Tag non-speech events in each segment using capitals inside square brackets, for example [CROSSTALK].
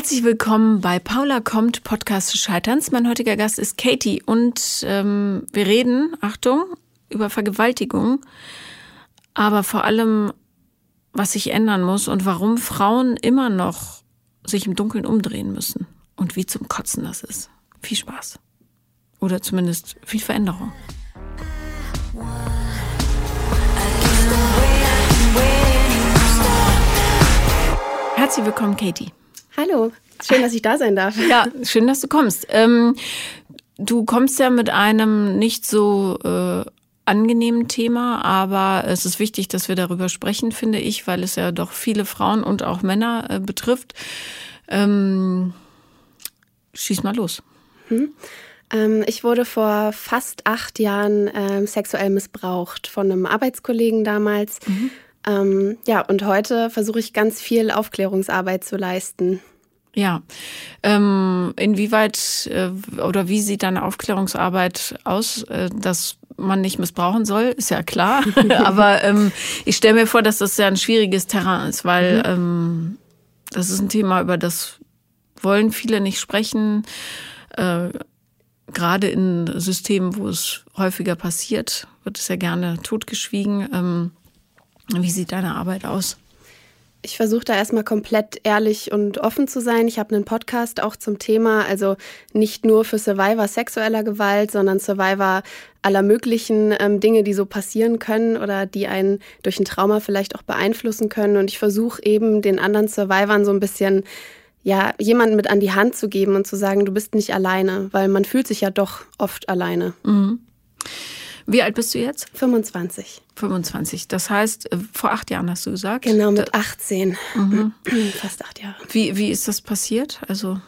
Herzlich willkommen bei Paula kommt, Podcast Scheiterns. Mein heutiger Gast ist Katie und ähm, wir reden, Achtung, über Vergewaltigung, aber vor allem, was sich ändern muss und warum Frauen immer noch sich im Dunkeln umdrehen müssen und wie zum Kotzen das ist. Viel Spaß. Oder zumindest viel Veränderung. Herzlich willkommen, Katie. Hallo, schön, dass ich da sein darf. Ja, schön, dass du kommst. Ähm, du kommst ja mit einem nicht so äh, angenehmen Thema, aber es ist wichtig, dass wir darüber sprechen, finde ich, weil es ja doch viele Frauen und auch Männer äh, betrifft. Ähm, schieß mal los. Hm. Ähm, ich wurde vor fast acht Jahren ähm, sexuell missbraucht von einem Arbeitskollegen damals. Mhm. Ähm, ja, und heute versuche ich ganz viel Aufklärungsarbeit zu leisten. Ja, ähm, inwieweit äh, oder wie sieht deine Aufklärungsarbeit aus, äh, dass man nicht missbrauchen soll, ist ja klar. [LAUGHS] Aber ähm, ich stelle mir vor, dass das ja ein schwieriges Terrain ist, weil mhm. ähm, das ist ein Thema, über das wollen viele nicht sprechen. Äh, Gerade in Systemen, wo es häufiger passiert, wird es ja gerne totgeschwiegen. Ähm, wie sieht deine Arbeit aus? Ich versuche da erstmal komplett ehrlich und offen zu sein. Ich habe einen Podcast auch zum Thema, also nicht nur für Survivor sexueller Gewalt, sondern Survivor aller möglichen ähm, Dinge, die so passieren können oder die einen durch ein Trauma vielleicht auch beeinflussen können. Und ich versuche eben den anderen Survivoren so ein bisschen ja, jemanden mit an die Hand zu geben und zu sagen, du bist nicht alleine, weil man fühlt sich ja doch oft alleine. Mhm. Wie alt bist du jetzt? 25. 25. Das heißt, äh, vor acht Jahren hast du gesagt? Genau, mit 18. Mhm. [CLEARS THROAT] Fast acht Jahre. Wie, wie ist das passiert? Also.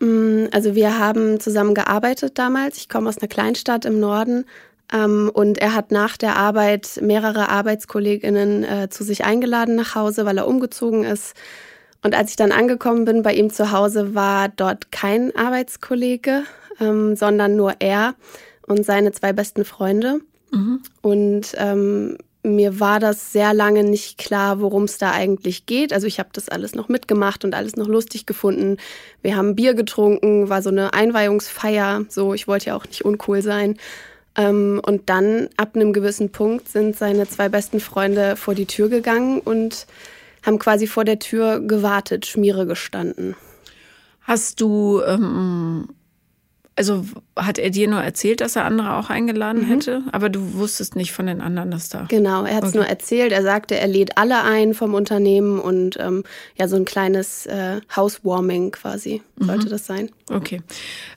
Mm, also wir haben zusammen gearbeitet damals. Ich komme aus einer Kleinstadt im Norden. Ähm, und er hat nach der Arbeit mehrere Arbeitskolleginnen äh, zu sich eingeladen nach Hause, weil er umgezogen ist. Und als ich dann angekommen bin bei ihm zu Hause, war dort kein Arbeitskollege, ähm, sondern nur er und seine zwei besten Freunde. Mhm. Und ähm, mir war das sehr lange nicht klar, worum es da eigentlich geht. Also ich habe das alles noch mitgemacht und alles noch lustig gefunden. Wir haben Bier getrunken, war so eine Einweihungsfeier. So, ich wollte ja auch nicht uncool sein. Ähm, und dann ab einem gewissen Punkt sind seine zwei besten Freunde vor die Tür gegangen und haben quasi vor der Tür gewartet, Schmiere gestanden. Hast du ähm, also hat er dir nur erzählt, dass er andere auch eingeladen mhm. hätte, aber du wusstest nicht von den anderen, dass da. Genau, er hat es okay. nur erzählt. Er sagte, er lädt alle ein vom Unternehmen und ähm, ja, so ein kleines äh, Housewarming quasi sollte mhm. das sein. Okay.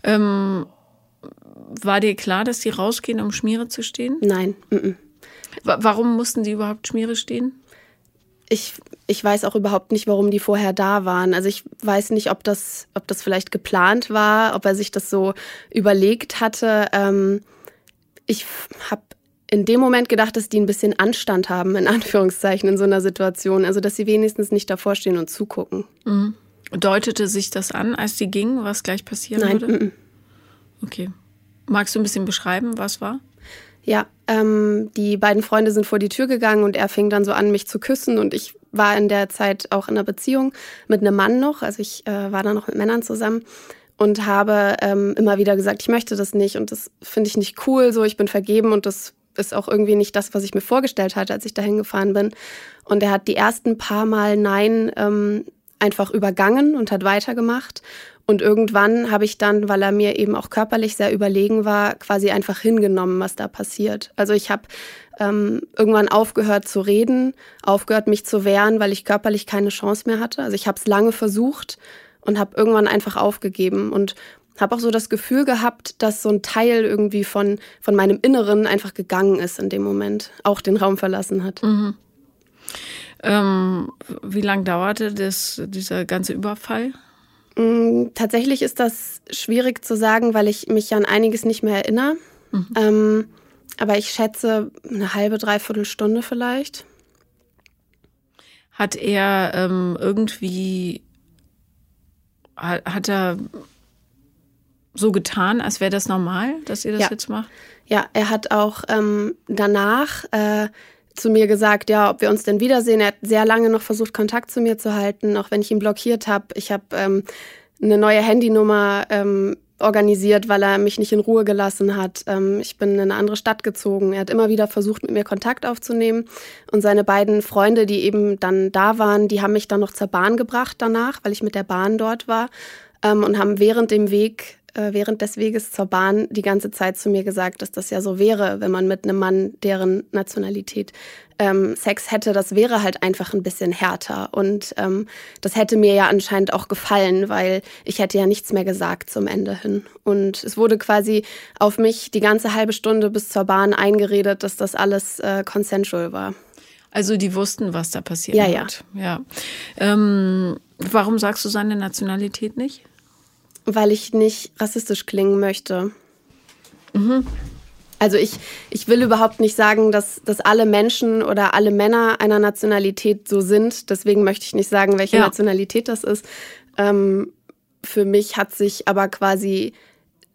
Ähm, war dir klar, dass die rausgehen, um Schmiere zu stehen? Nein. Mhm. Warum mussten die überhaupt Schmiere stehen? Ich, ich weiß auch überhaupt nicht, warum die vorher da waren. Also ich weiß nicht, ob das, ob das vielleicht geplant war, ob er sich das so überlegt hatte. Ähm, ich habe in dem Moment gedacht, dass die ein bisschen Anstand haben, in [LAUGHS] Anführungszeichen, in so einer Situation. Also dass sie wenigstens nicht davor stehen und zugucken. Mhm. Deutete sich das an, als die gingen, was gleich passieren Nein. würde? Nein. Okay. Magst du ein bisschen beschreiben, was war? Ja, ähm, die beiden Freunde sind vor die Tür gegangen und er fing dann so an, mich zu küssen. Und ich war in der Zeit auch in einer Beziehung mit einem Mann noch. Also ich äh, war da noch mit Männern zusammen und habe ähm, immer wieder gesagt, ich möchte das nicht und das finde ich nicht cool. So, ich bin vergeben und das ist auch irgendwie nicht das, was ich mir vorgestellt hatte, als ich dahin gefahren bin. Und er hat die ersten paar Mal Nein ähm, einfach übergangen und hat weitergemacht. Und irgendwann habe ich dann, weil er mir eben auch körperlich sehr überlegen war, quasi einfach hingenommen, was da passiert. Also ich habe ähm, irgendwann aufgehört zu reden, aufgehört mich zu wehren, weil ich körperlich keine Chance mehr hatte. Also ich habe es lange versucht und habe irgendwann einfach aufgegeben und habe auch so das Gefühl gehabt, dass so ein Teil irgendwie von, von meinem Inneren einfach gegangen ist in dem Moment, auch den Raum verlassen hat. Mhm. Ähm, wie lange dauerte das, dieser ganze Überfall? Mm, tatsächlich ist das schwierig zu sagen, weil ich mich an einiges nicht mehr erinnere. Mhm. Ähm, aber ich schätze eine halbe, dreiviertel Stunde vielleicht. Hat er ähm, irgendwie, hat, hat, er so getan, als wäre das normal, dass ihr das ja. jetzt macht? Ja, er hat auch ähm, danach äh, zu mir gesagt, ja, ob wir uns denn wiedersehen. Er hat sehr lange noch versucht, Kontakt zu mir zu halten, auch wenn ich ihn blockiert habe. Ich habe ähm, eine neue Handynummer ähm, organisiert, weil er mich nicht in Ruhe gelassen hat. Ähm, ich bin in eine andere Stadt gezogen. Er hat immer wieder versucht, mit mir Kontakt aufzunehmen. Und seine beiden Freunde, die eben dann da waren, die haben mich dann noch zur Bahn gebracht danach, weil ich mit der Bahn dort war. Ähm, und haben während dem Weg während des Weges zur Bahn die ganze Zeit zu mir gesagt, dass das ja so wäre, wenn man mit einem Mann, deren Nationalität ähm, Sex hätte, das wäre halt einfach ein bisschen härter. Und ähm, das hätte mir ja anscheinend auch gefallen, weil ich hätte ja nichts mehr gesagt zum Ende hin. Und es wurde quasi auf mich die ganze halbe Stunde bis zur Bahn eingeredet, dass das alles äh, consensual war. Also die wussten, was da passiert ja, wird. Ja. ja. Ähm, warum sagst du seine Nationalität nicht? Weil ich nicht rassistisch klingen möchte. Mhm. Also ich, ich will überhaupt nicht sagen, dass, dass alle Menschen oder alle Männer einer Nationalität so sind. Deswegen möchte ich nicht sagen, welche ja. Nationalität das ist. Ähm, für mich hat sich aber quasi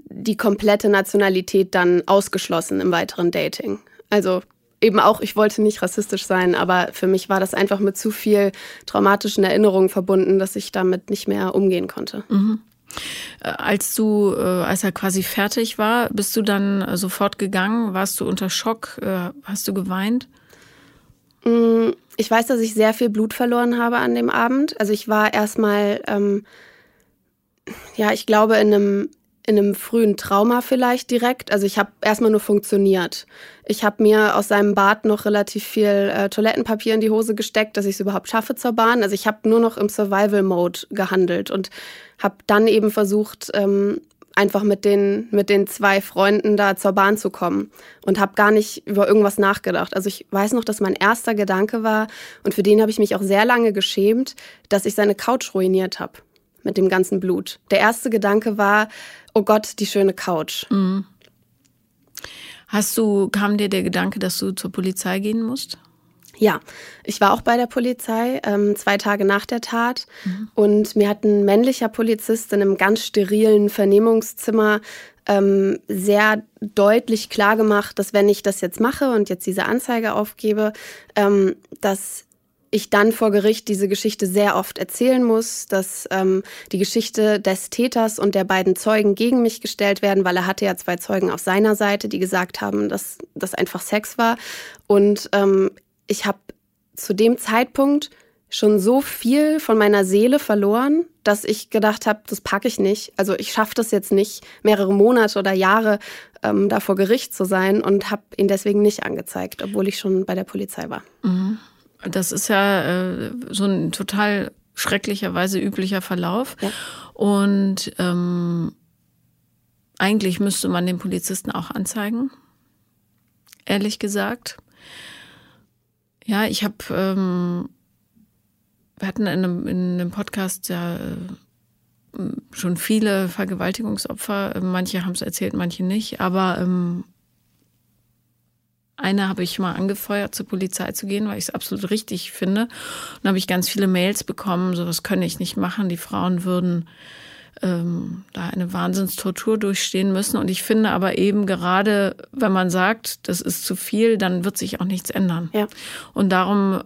die komplette Nationalität dann ausgeschlossen im weiteren Dating. Also eben auch, ich wollte nicht rassistisch sein, aber für mich war das einfach mit zu viel traumatischen Erinnerungen verbunden, dass ich damit nicht mehr umgehen konnte. Mhm. Äh, als du, äh, als er quasi fertig war, bist du dann äh, sofort gegangen? Warst du unter Schock? Hast du geweint? Mm, ich weiß, dass ich sehr viel Blut verloren habe an dem Abend. Also ich war erstmal, ähm, ja, ich glaube, in einem, in einem frühen Trauma vielleicht direkt. Also ich habe erstmal nur funktioniert. Ich habe mir aus seinem Bad noch relativ viel äh, Toilettenpapier in die Hose gesteckt, dass ich es überhaupt schaffe zur Bahn. Also ich habe nur noch im Survival-Mode gehandelt und habe dann eben versucht, ähm, einfach mit den, mit den zwei Freunden da zur Bahn zu kommen und habe gar nicht über irgendwas nachgedacht. Also ich weiß noch, dass mein erster Gedanke war, und für den habe ich mich auch sehr lange geschämt, dass ich seine Couch ruiniert habe mit dem ganzen Blut. Der erste Gedanke war, oh Gott, die schöne Couch. Mhm. Hast du, kam dir der Gedanke, dass du zur Polizei gehen musst? Ja, ich war auch bei der Polizei, ähm, zwei Tage nach der Tat. Mhm. Und mir hat ein männlicher Polizist in einem ganz sterilen Vernehmungszimmer ähm, sehr deutlich klargemacht, dass wenn ich das jetzt mache und jetzt diese Anzeige aufgebe, ähm, dass ich dann vor Gericht diese Geschichte sehr oft erzählen muss, dass ähm, die Geschichte des Täters und der beiden Zeugen gegen mich gestellt werden, weil er hatte ja zwei Zeugen auf seiner Seite, die gesagt haben, dass das einfach Sex war. Und ähm, ich habe zu dem Zeitpunkt schon so viel von meiner Seele verloren, dass ich gedacht habe, das packe ich nicht. Also ich schaffe das jetzt nicht, mehrere Monate oder Jahre ähm, da vor Gericht zu sein und habe ihn deswegen nicht angezeigt, obwohl ich schon bei der Polizei war. Mhm. Das ist ja äh, so ein total schrecklicherweise üblicher Verlauf. Ja. Und ähm, eigentlich müsste man den Polizisten auch anzeigen, ehrlich gesagt. Ja, ich habe, ähm, wir hatten in einem, in einem Podcast ja äh, schon viele Vergewaltigungsopfer. Manche haben es erzählt, manche nicht. Aber ähm, eine habe ich mal angefeuert, zur Polizei zu gehen, weil ich es absolut richtig finde. Und habe ich ganz viele Mails bekommen, sowas könne ich nicht machen. Die Frauen würden ähm, da eine Wahnsinnstortur durchstehen müssen. Und ich finde aber eben gerade, wenn man sagt, das ist zu viel, dann wird sich auch nichts ändern. Ja. Und darum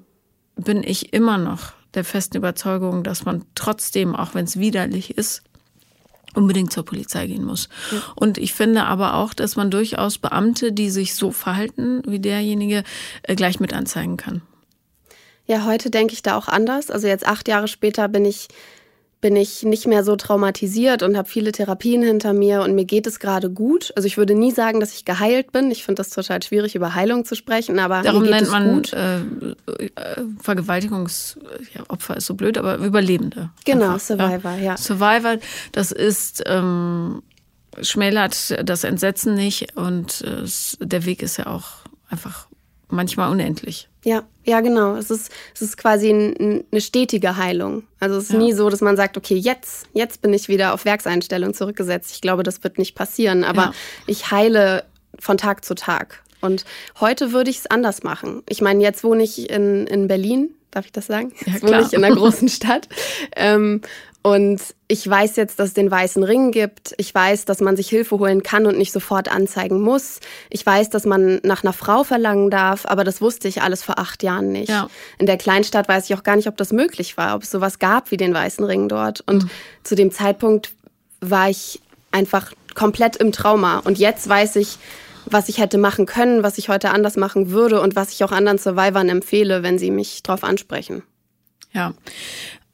bin ich immer noch der festen Überzeugung, dass man trotzdem, auch wenn es widerlich ist, unbedingt zur Polizei gehen muss. Ja. Und ich finde aber auch, dass man durchaus Beamte, die sich so verhalten wie derjenige, äh, gleich mit anzeigen kann. Ja, heute denke ich da auch anders. Also jetzt acht Jahre später bin ich bin ich nicht mehr so traumatisiert und habe viele Therapien hinter mir und mir geht es gerade gut. Also ich würde nie sagen, dass ich geheilt bin. Ich finde das total schwierig, über Heilung zu sprechen, aber Darum mir geht nennt es man gut. Äh, äh Vergewaltigungsopfer ist so blöd, aber Überlebende. Genau, einfach. Survivor, ja. ja. Survivor, das ist ähm, schmälert das Entsetzen nicht und äh, der Weg ist ja auch einfach manchmal unendlich. Ja, ja, genau. Es ist, es ist quasi ein, eine stetige Heilung. Also es ist ja. nie so, dass man sagt, okay, jetzt, jetzt bin ich wieder auf Werkseinstellung zurückgesetzt. Ich glaube, das wird nicht passieren. Aber ja. ich heile von Tag zu Tag. Und heute würde ich es anders machen. Ich meine, jetzt wohne ich in, in Berlin, darf ich das sagen? Jetzt ja, wohne ich in einer großen Stadt. Ähm, Und ich weiß jetzt, dass es den weißen Ring gibt. Ich weiß, dass man sich Hilfe holen kann und nicht sofort anzeigen muss. Ich weiß, dass man nach einer Frau verlangen darf, aber das wusste ich alles vor acht Jahren nicht. Ja. In der Kleinstadt weiß ich auch gar nicht, ob das möglich war, ob es sowas gab wie den weißen Ring dort. Und mhm. zu dem Zeitpunkt war ich einfach komplett im Trauma. Und jetzt weiß ich, was ich hätte machen können, was ich heute anders machen würde und was ich auch anderen Survivern empfehle, wenn sie mich darauf ansprechen. Ja.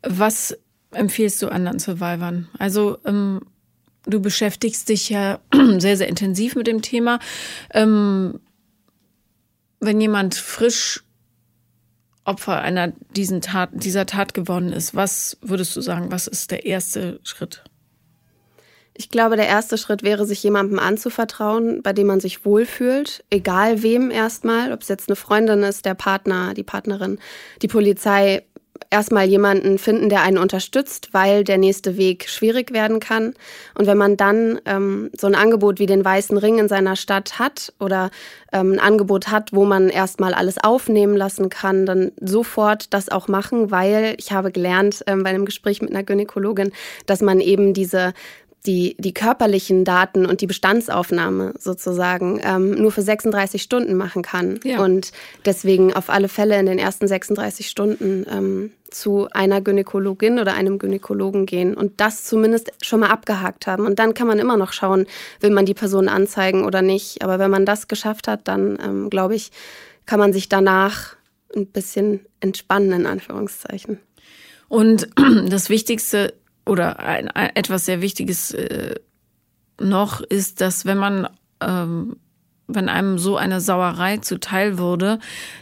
Was empfiehlst du anderen Survivern? Also ähm, du beschäftigst dich ja [CLEARS THROAT] sehr, sehr intensiv mit dem Thema. Ähm, wenn jemand frisch Opfer einer diesen Tat, dieser Tat geworden ist, was würdest du sagen, was ist der erste Schritt? Ich glaube, der erste Schritt wäre, sich jemandem anzuvertrauen, bei dem man sich wohlfühlt, egal wem erstmal, ob es jetzt eine Freundin ist, der Partner, die Partnerin, die Polizei, erstmal jemanden finden, der einen unterstützt, weil der nächste Weg schwierig werden kann. Und wenn man dann ähm, so ein Angebot wie den Weißen Ring in seiner Stadt hat oder ähm, ein Angebot hat, wo man erstmal alles aufnehmen lassen kann, dann sofort das auch machen, weil ich habe gelernt ähm, bei einem Gespräch mit einer Gynäkologin, dass man eben diese die, die körperlichen Daten und die Bestandsaufnahme sozusagen ähm, nur für 36 Stunden machen kann. Ja. Und deswegen auf alle Fälle in den ersten 36 Stunden ähm, zu einer Gynäkologin oder einem Gynäkologen gehen und das zumindest schon mal abgehakt haben. Und dann kann man immer noch schauen, will man die Person anzeigen oder nicht. Aber wenn man das geschafft hat, dann ähm, glaube ich, kann man sich danach ein bisschen entspannen, in Anführungszeichen. Und [CLEARS THROAT] das Wichtigste oder ein, ein, etwas sehr Wichtiges äh, noch ist, dass wenn man, ähm, wenn einem so eine Sauerei zuteil wurde,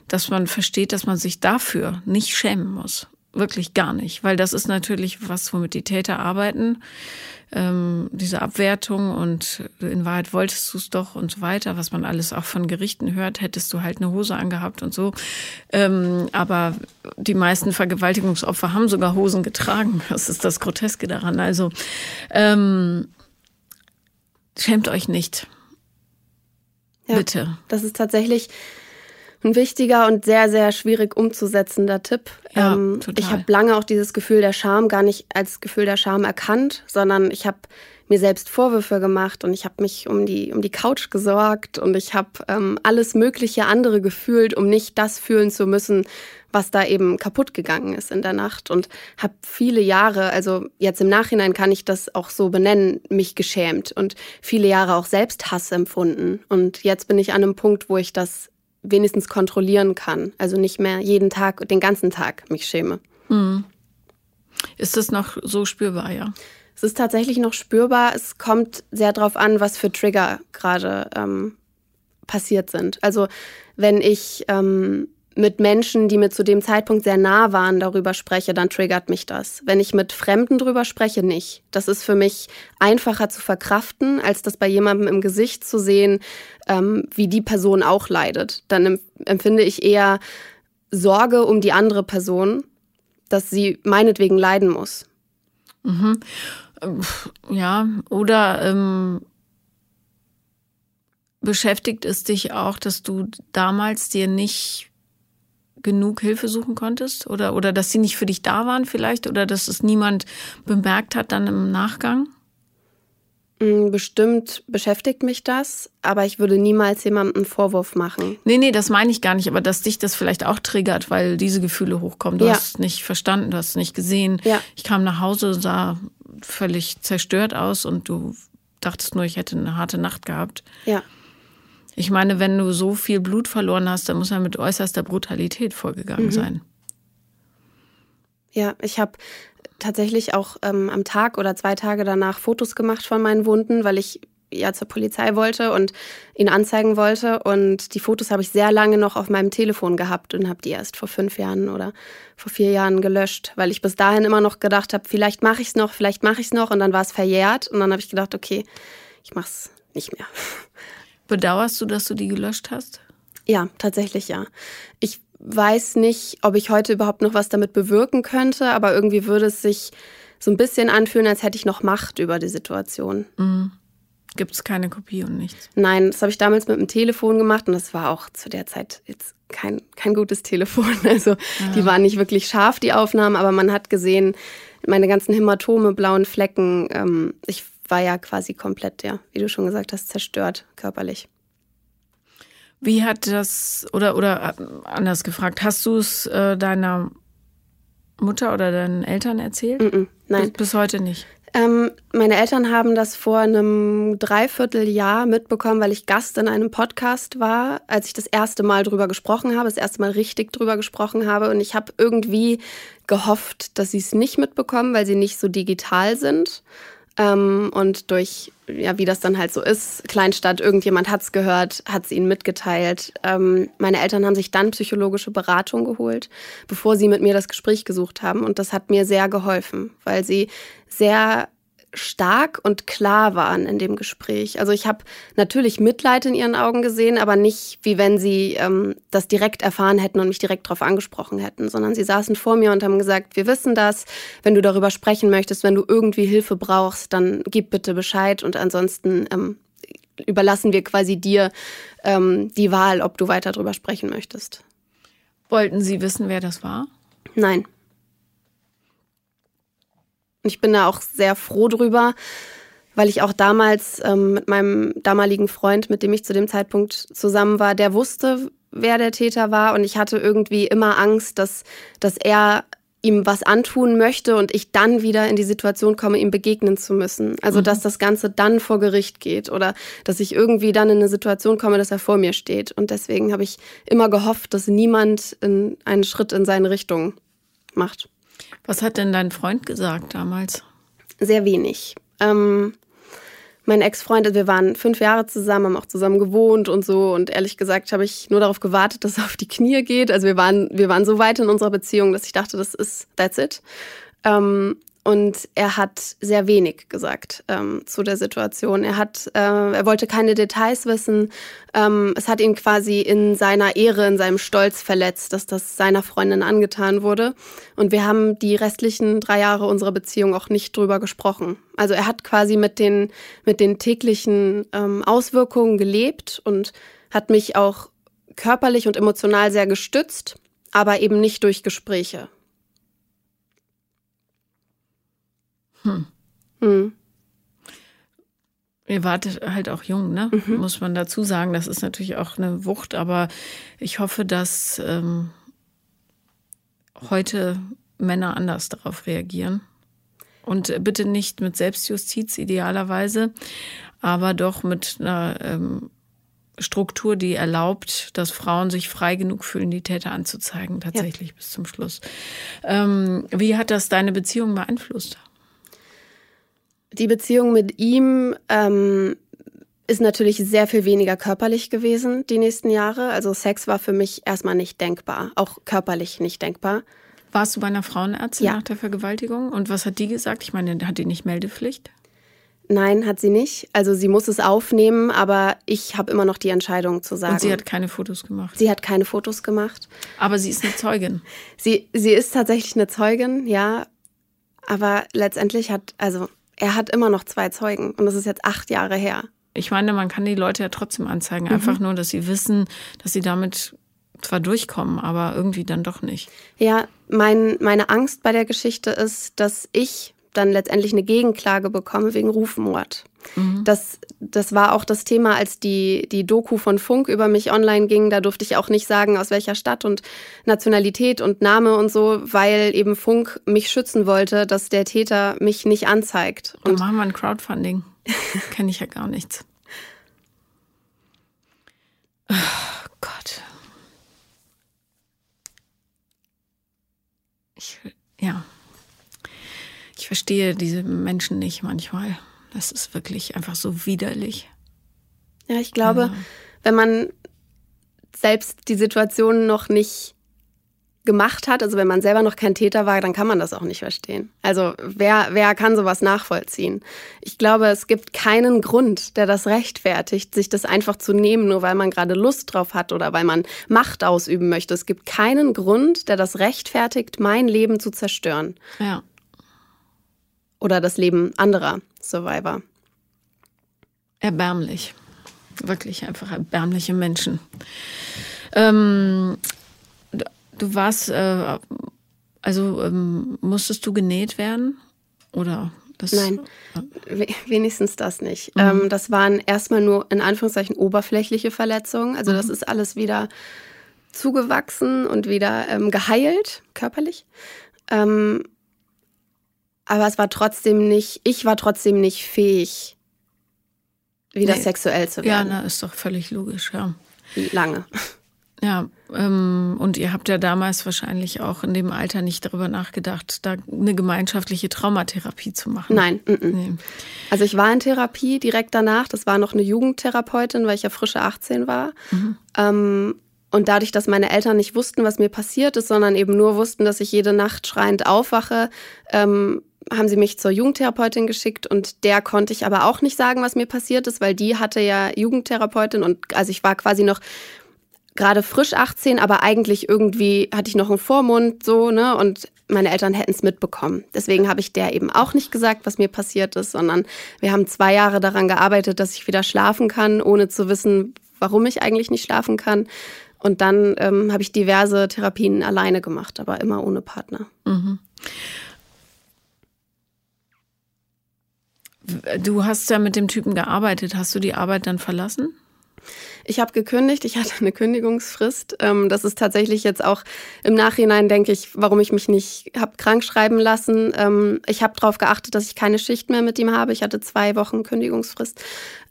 dass man versteht, dass man sich dafür nicht schämen muss. Wirklich gar nicht, weil das ist natürlich was, womit die Täter arbeiten ähm, diese Abwertung und in Wahrheit wolltest du es doch und so weiter, was man alles auch von Gerichten hört, hättest du halt eine Hose angehabt und so. Ähm, aber die meisten Vergewaltigungsopfer haben sogar Hosen getragen. Das ist das Groteske daran. Also ähm, schämt euch nicht. Ja, Bitte. Das ist tatsächlich ein wichtiger und sehr, sehr schwierig umzusetzender Tipp. Ja, ähm, total. Ich habe lange auch dieses Gefühl der Scham gar nicht als Gefühl der Scham erkannt, sondern ich habe mir selbst Vorwürfe gemacht und ich habe mich um die, um die Couch gesorgt und ich habe ähm, alles mögliche andere gefühlt, um nicht das fühlen zu müssen, was da eben kaputt gegangen ist in der Nacht und habe viele Jahre, also jetzt im Nachhinein kann ich das auch so benennen, mich geschämt und viele Jahre auch selbst Hass empfunden und jetzt bin ich an einem Punkt, wo ich das wenigstens kontrollieren kann. Also nicht mehr jeden Tag, den ganzen Tag mich schäme. Mhm. Ist das noch so spürbar, ja? Es ist tatsächlich noch spürbar. Es kommt sehr darauf an, was für Trigger gerade ähm, passiert sind. Also wenn ich ähm, mit Menschen, die mir zu dem Zeitpunkt sehr nah waren, darüber spreche, dann triggert mich das. Wenn ich mit Fremden drüber spreche, nicht. Das ist für mich einfacher zu verkraften, als das bei jemandem im Gesicht zu sehen, ähm, wie die Person auch leidet. Dann empfinde ich eher Sorge um die andere Person, dass sie meinetwegen leiden muss. Mhm. Ja, oder ähm, beschäftigt es dich auch, dass du damals dir nicht genug Hilfe suchen konntest? Oder, oder dass sie nicht für dich da waren vielleicht? Oder dass es niemand bemerkt hat dann im Nachgang? Mm, bestimmt beschäftigt mich das, aber ich würde niemals jemandem einen Vorwurf machen. Nee, nee, das meine ich gar nicht, aber dass dich das vielleicht auch triggert, weil diese Gefühle hochkommen. Du ja. hast es nicht verstanden, du hast es nicht gesehen. Ja. Ich kam nach Hause, sah völlig zerstört aus und du dachtest nur, ich hätte eine harte Nacht gehabt. Ja. Ich meine, wenn du so viel Blut verloren hast, dann muss er mit äußerster Brutalität vorgegangen mhm. sein. Ja, ich habe tatsächlich auch ähm, am Tag oder zwei Tage danach Fotos gemacht von meinen Wunden, weil ich ja zur Polizei wollte und ihn anzeigen wollte. Und die Fotos habe ich sehr lange noch auf meinem Telefon gehabt und habe die erst vor fünf Jahren oder vor vier Jahren gelöscht, weil ich bis dahin immer noch gedacht habe, vielleicht mache ich es noch, vielleicht mache ich es noch. Und dann war es verjährt und dann habe ich gedacht, okay, ich mache es nicht mehr. [LAUGHS] Bedauerst du, dass du die gelöscht hast? Ja, tatsächlich ja. Ich weiß nicht, ob ich heute überhaupt noch was damit bewirken könnte, aber irgendwie würde es sich so ein bisschen anfühlen, als hätte ich noch Macht über die Situation. Mhm. Gibt es keine Kopie und nichts? Nein, das habe ich damals mit dem Telefon gemacht und das war auch zu der Zeit jetzt kein, kein gutes Telefon. [LAUGHS] Also ja. die waren nicht wirklich scharf, die Aufnahmen, aber man hat gesehen, meine ganzen Hämatome, blauen Flecken. Ähm, ich war ja quasi komplett, ja, wie du schon gesagt hast, zerstört körperlich. Wie hat das, oder, oder äh, anders gefragt, hast du es äh, deiner Mutter oder deinen Eltern erzählt? Mm -mm, nein. Bis, bis heute nicht. Ähm, meine Eltern haben das vor einem Dreivierteljahr mitbekommen, weil ich Gast in einem Podcast war, als ich das erste Mal drüber gesprochen habe, das erste Mal richtig drüber gesprochen habe. Und ich habe irgendwie gehofft, dass sie es nicht mitbekommen, weil sie nicht so digital sind. Ähm, und durch, ja, wie das dann halt so ist, Kleinstadt, irgendjemand hat es gehört, hat es ihnen mitgeteilt. Ähm, meine Eltern haben sich dann psychologische Beratung geholt, bevor sie mit mir das Gespräch gesucht haben. Und das hat mir sehr geholfen, weil sie sehr stark und klar waren in dem Gespräch. Also ich habe natürlich Mitleid in ihren Augen gesehen, aber nicht wie wenn sie ähm, das direkt erfahren hätten und mich direkt darauf angesprochen hätten, sondern sie saßen vor mir und haben gesagt, wir wissen das, wenn du darüber sprechen möchtest, wenn du irgendwie Hilfe brauchst, dann gib bitte Bescheid und ansonsten ähm, überlassen wir quasi dir ähm, die Wahl, ob du weiter darüber sprechen möchtest. Wollten Sie wissen, wer das war? Nein. Und ich bin da auch sehr froh drüber, weil ich auch damals ähm, mit meinem damaligen Freund, mit dem ich zu dem Zeitpunkt zusammen war, der wusste, wer der Täter war. Und ich hatte irgendwie immer Angst, dass, dass er ihm was antun möchte und ich dann wieder in die Situation komme, ihm begegnen zu müssen. Also, mhm. dass das Ganze dann vor Gericht geht oder dass ich irgendwie dann in eine Situation komme, dass er vor mir steht. Und deswegen habe ich immer gehofft, dass niemand in einen Schritt in seine Richtung macht. Was hat denn dein Freund gesagt damals? Sehr wenig. Ähm, mein Ex-Freund, also wir waren fünf Jahre zusammen, haben auch zusammen gewohnt und so. Und ehrlich gesagt habe ich nur darauf gewartet, [LAUGHS] dass er auf die Knie geht. Also wir waren, wir waren so weit in unserer Beziehung, dass ich dachte, das ist, that's it. Ähm, und er hat sehr wenig gesagt ähm, zu der Situation. Er hat, äh, er wollte keine Details wissen. Ähm, es hat ihn quasi in seiner Ehre, in seinem Stolz verletzt, dass das seiner Freundin angetan wurde. Und wir haben die restlichen drei Jahre unserer Beziehung auch nicht drüber gesprochen. Also er hat quasi mit den mit den täglichen ähm, Auswirkungen gelebt und hat mich auch körperlich und emotional sehr gestützt, aber eben nicht durch Gespräche. Hm. Hm. Ihr wart halt auch jung, ne? Mhm. Muss man dazu sagen. Das ist natürlich auch eine Wucht, aber ich hoffe, dass ähm, heute Männer anders darauf reagieren. Und bitte nicht mit Selbstjustiz idealerweise, aber doch mit einer ähm, Struktur, die erlaubt, dass Frauen sich frei genug fühlen, die Täter anzuzeigen, tatsächlich ja. bis zum Schluss. Ähm, wie hat das deine Beziehung beeinflusst? Die Beziehung mit ihm ähm, ist natürlich sehr viel weniger körperlich gewesen die nächsten Jahre. Also Sex war für mich erstmal nicht denkbar, auch körperlich nicht denkbar. Warst du bei einer Frauenärztin ja. nach der Vergewaltigung? Und was hat die gesagt? Ich meine, hat die nicht Meldepflicht? Nein, hat sie nicht. Also sie muss es aufnehmen, aber ich habe immer noch die Entscheidung zu sagen. Und sie hat keine Fotos gemacht. Sie hat keine Fotos gemacht. Aber sie ist eine Zeugin. [LAUGHS] sie, sie ist tatsächlich eine Zeugin, ja. Aber letztendlich hat, also er hat immer noch zwei Zeugen und das ist jetzt acht Jahre her. Ich meine, man kann die Leute ja trotzdem anzeigen, mhm. einfach nur, dass sie wissen, dass sie damit zwar durchkommen, aber irgendwie dann doch nicht. Ja, mein, meine Angst bei der Geschichte ist, dass ich dann letztendlich eine Gegenklage bekomme wegen Rufmord. Mhm. Das, das war auch das Thema, als die, die Doku von Funk über mich online ging. Da durfte ich auch nicht sagen, aus welcher Stadt und Nationalität und Name und so, weil eben Funk mich schützen wollte, dass der Täter mich nicht anzeigt. Und Dann machen wir ein Crowdfunding. [LAUGHS] Kenne ich ja gar nichts. Oh Gott. Ich, ja ich verstehe diese Menschen nicht manchmal. Das ist wirklich einfach so widerlich. Ja, ich glaube, ja. wenn man selbst die Situation noch nicht gemacht hat, also wenn man selber noch kein Täter war, dann kann man das auch nicht verstehen. Also wer, wer kann sowas nachvollziehen? Ich glaube, es gibt keinen Grund, der das rechtfertigt, sich das einfach zu nehmen, nur weil man gerade Lust drauf hat oder weil man Macht ausüben möchte. Es gibt keinen Grund, der das rechtfertigt, mein Leben zu zerstören. Ja oder das Leben anderer Survivor. Erbärmlich. Wirklich einfach erbärmliche Menschen. Ähm, du warst äh, Also ähm, musstest du genäht werden? Oder das, Nein, wenigstens das nicht. Mhm. Ähm, das waren erstmal nur in Anführungszeichen oberflächliche Verletzungen. Also das mhm. ist alles wieder zugewachsen und wieder ähm, geheilt, körperlich. Ähm, aber es war trotzdem nicht, ich war trotzdem nicht fähig, wieder nee. sexuell zu werden. Ja, na, ist doch völlig logisch, ja. Lange. Ja, ähm, und ihr habt ja damals wahrscheinlich auch in dem Alter nicht darüber nachgedacht, da eine gemeinschaftliche Traumatherapie zu machen. Nein. M -m. Nee. Also ich war in Therapie direkt danach. Das war noch eine Jugendtherapeutin, weil ich ja frische 18 war. Mhm. Ähm, und dadurch, dass meine Eltern nicht wussten, was mir passiert ist, sondern eben nur wussten, dass ich jede Nacht schreiend aufwache, ähm, haben sie mich zur Jugendtherapeutin geschickt und der konnte ich aber auch nicht sagen, was mir passiert ist, weil die hatte ja Jugendtherapeutin und also ich war quasi noch gerade frisch 18, aber eigentlich irgendwie hatte ich noch einen Vormund so, ne? Und meine Eltern hätten es mitbekommen. Deswegen habe ich der eben auch nicht gesagt, was mir passiert ist, sondern wir haben zwei Jahre daran gearbeitet, dass ich wieder schlafen kann, ohne zu wissen, warum ich eigentlich nicht schlafen kann. Und dann ähm, habe ich diverse Therapien alleine gemacht, aber immer ohne Partner. Mhm. Du hast ja mit dem Typen gearbeitet. Hast du die Arbeit dann verlassen? Ich habe gekündigt, ich hatte eine Kündigungsfrist. Ähm, das ist tatsächlich jetzt auch im Nachhinein, denke ich, warum ich mich nicht habe krank schreiben lassen. Ähm, ich habe darauf geachtet, dass ich keine Schicht mehr mit ihm habe. Ich hatte zwei Wochen Kündigungsfrist.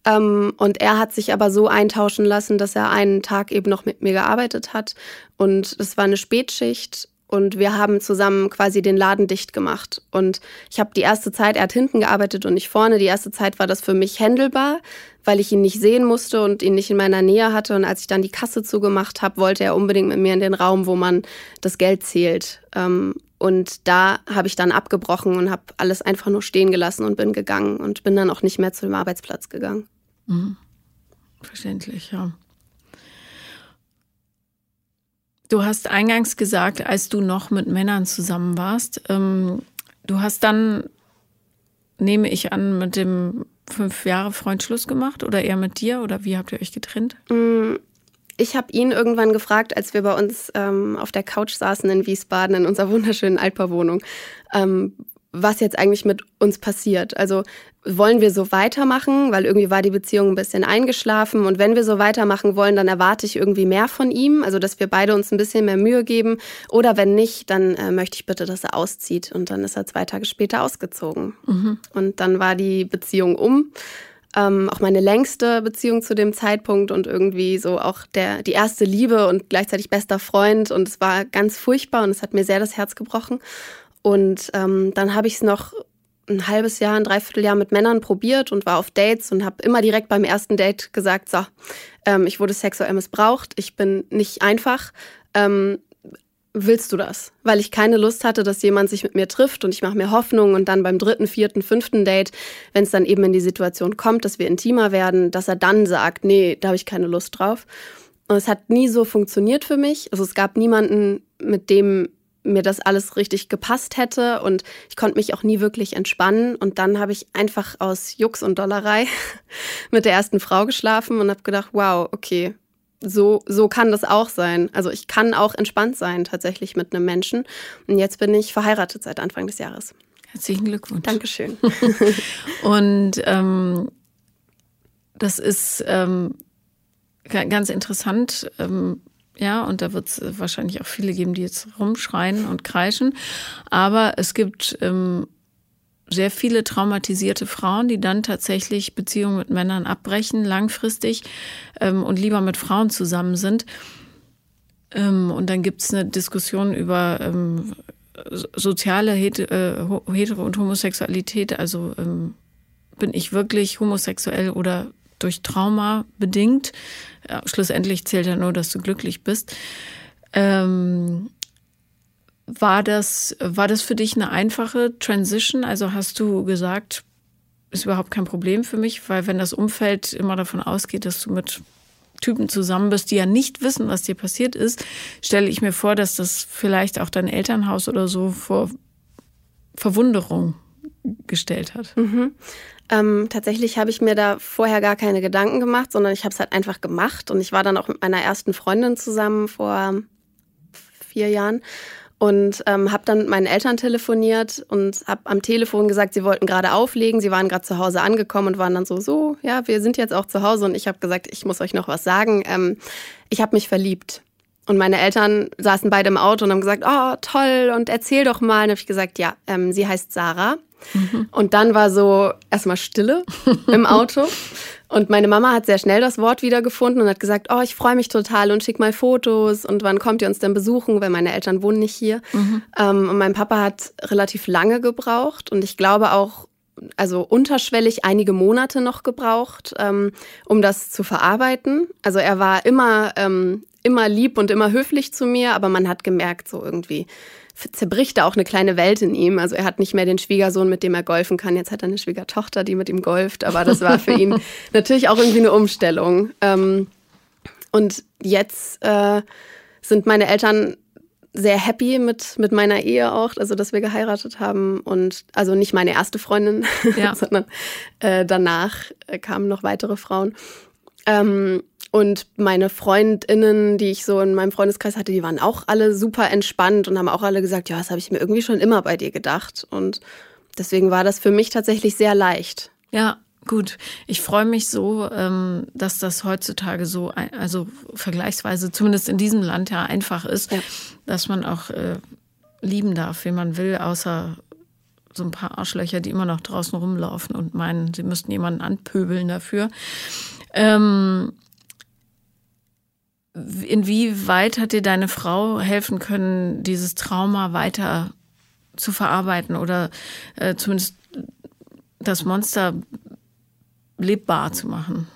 Ähm, und er hat sich aber so eintauschen lassen, dass er einen Tag eben noch mit mir gearbeitet hat. Und es war eine Spätschicht und wir haben zusammen quasi den Laden dicht gemacht. Und ich habe die erste Zeit, er hat hinten gearbeitet und ich vorne. Die erste Zeit war das für mich händelbar, weil ich ihn nicht sehen musste und ihn nicht in meiner Nähe hatte. Und als ich dann die Kasse zugemacht habe, wollte er unbedingt mit mir in den Raum, wo man das Geld zählt. Ähm, und da habe ich dann abgebrochen und habe alles einfach nur stehen gelassen und bin gegangen und bin dann auch nicht mehr zu dem Arbeitsplatz gegangen. Mhm. Verständlich, ja. Du hast eingangs gesagt, als du noch mit Männern zusammen warst, ähm, du hast dann, nehme ich an, mit dem fünf Jahre Freund Schluss gemacht oder eher mit dir oder wie habt ihr euch getrennt? Mm, ich habe ihn irgendwann gefragt, als wir bei uns ähm, auf der Couch saßen in Wiesbaden in unserer wunderschönen Altbauwohnung, ähm, was jetzt eigentlich mit uns passiert. Also wollen wir so weitermachen, weil irgendwie war die Beziehung ein bisschen eingeschlafen und wenn wir so weitermachen wollen, dann erwarte ich irgendwie mehr von ihm, also dass wir beide uns ein bisschen mehr Mühe geben oder wenn nicht, dann äh, möchte ich bitte, dass er auszieht und dann ist er zwei Tage später ausgezogen mhm. und dann war die Beziehung um. Ähm, auch meine längste Beziehung zu dem Zeitpunkt und irgendwie so auch der, die erste Liebe und gleichzeitig bester Freund und es war ganz furchtbar und es hat mir sehr das Herz gebrochen. Und ähm, dann habe ich es noch ein halbes Jahr, ein Dreivierteljahr mit Männern probiert und war auf Dates und habe immer direkt beim ersten Date gesagt, so, ähm, ich wurde sexuell missbraucht, ich bin nicht einfach. Ähm, willst du das? Weil ich keine Lust hatte, dass jemand sich mit mir trifft und ich mache mir Hoffnung und dann beim dritten, vierten, fünften Date, wenn es dann eben in die Situation kommt, dass wir intimer werden, dass er dann sagt, nee, da habe ich keine Lust drauf. Und es hat nie so funktioniert für mich. Also es gab niemanden, mit dem mir das alles richtig gepasst hätte und ich konnte mich auch nie wirklich entspannen. Und dann habe ich einfach aus Jux und Dollerei [LAUGHS] mit der ersten Frau geschlafen und habe gedacht, wow, okay, so, so kann das auch sein. Also ich kann auch entspannt sein tatsächlich mit einem Menschen. Und jetzt bin ich verheiratet seit Anfang des Jahres. Herzlichen Glückwunsch. Dankeschön. [LAUGHS] und ähm, das ist ähm, ganz interessant. Ähm, ja, und da wird es wahrscheinlich auch viele geben, die jetzt rumschreien und kreischen. Aber es gibt ähm, sehr viele traumatisierte Frauen, die dann tatsächlich Beziehungen mit Männern abbrechen, langfristig ähm, und lieber mit Frauen zusammen sind. Ähm, und dann gibt es eine Diskussion über ähm, soziale Hetero, äh, Hetero und Homosexualität. Also ähm, bin ich wirklich homosexuell oder durch Trauma bedingt. Ja, schlussendlich zählt ja nur, dass du glücklich bist. Ähm, war das, war das für dich eine einfache Transition? Also hast du gesagt, ist überhaupt kein Problem für mich, weil wenn das Umfeld immer davon ausgeht, dass du mit Typen zusammen bist, die ja nicht wissen, was dir passiert ist, stelle ich mir vor, dass das vielleicht auch dein Elternhaus oder so vor Verwunderung gestellt hat. Mhm. Ähm, tatsächlich habe ich mir da vorher gar keine Gedanken gemacht, sondern ich habe es halt einfach gemacht. Und ich war dann auch mit meiner ersten Freundin zusammen vor vier Jahren. und ähm, habe dann mit meinen Eltern telefoniert und habe am Telefon gesagt, sie wollten gerade auflegen, sie waren gerade zu Hause angekommen und waren dann so, so, ja, wir sind jetzt auch zu Hause und ich habe gesagt, ich muss euch noch was sagen. Ähm, ich habe mich verliebt. Und meine Eltern saßen beide im Auto und haben gesagt, oh, toll, und erzähl doch mal. Und habe ich gesagt, ja, ähm, sie heißt Sarah. Mhm. Und dann war so erstmal Stille [LAUGHS] im Auto. Und meine Mama hat sehr schnell das Wort wiedergefunden und hat gesagt, oh, ich freue mich total und schick mal Fotos und wann kommt ihr uns denn besuchen, weil meine Eltern wohnen nicht hier. Mhm. Ähm, und mein Papa hat relativ lange gebraucht und ich glaube auch, also unterschwellig einige Monate noch gebraucht, ähm, um das zu verarbeiten. Also er war immer, ähm, immer lieb und immer höflich zu mir, aber man hat gemerkt, so irgendwie, zerbricht da auch eine kleine Welt in ihm. Also er hat nicht mehr den Schwiegersohn, mit dem er golfen kann. Jetzt hat er eine Schwiegertochter, die mit ihm golft. Aber das war für ihn [LAUGHS] natürlich auch irgendwie eine Umstellung. Ähm, und jetzt äh, sind meine Eltern sehr happy mit, mit meiner Ehe auch, also dass wir geheiratet haben. Und also nicht meine erste Freundin, ja. [LAUGHS] sondern äh, danach äh, kamen noch weitere Frauen. Ähm, und meine Freundinnen, die ich so in meinem Freundeskreis hatte, die waren auch alle super entspannt und haben auch alle gesagt, ja, das habe ich mir irgendwie schon immer bei dir gedacht. Und deswegen war das für mich tatsächlich sehr leicht. Ja, gut. Ich freue mich so, ähm, dass das heutzutage so, also vergleichsweise zumindest in diesem Land ja einfach ist, ja. dass man auch äh, lieben darf, wie man will, außer so ein paar Arschlöcher, die immer noch draußen rumlaufen und meinen, sie müssten jemanden anpöbeln dafür. Ähm, inwieweit hat dir deine Frau helfen können, dieses Trauma weiter zu verarbeiten oder äh, zumindest das Monster lebbar zu machen?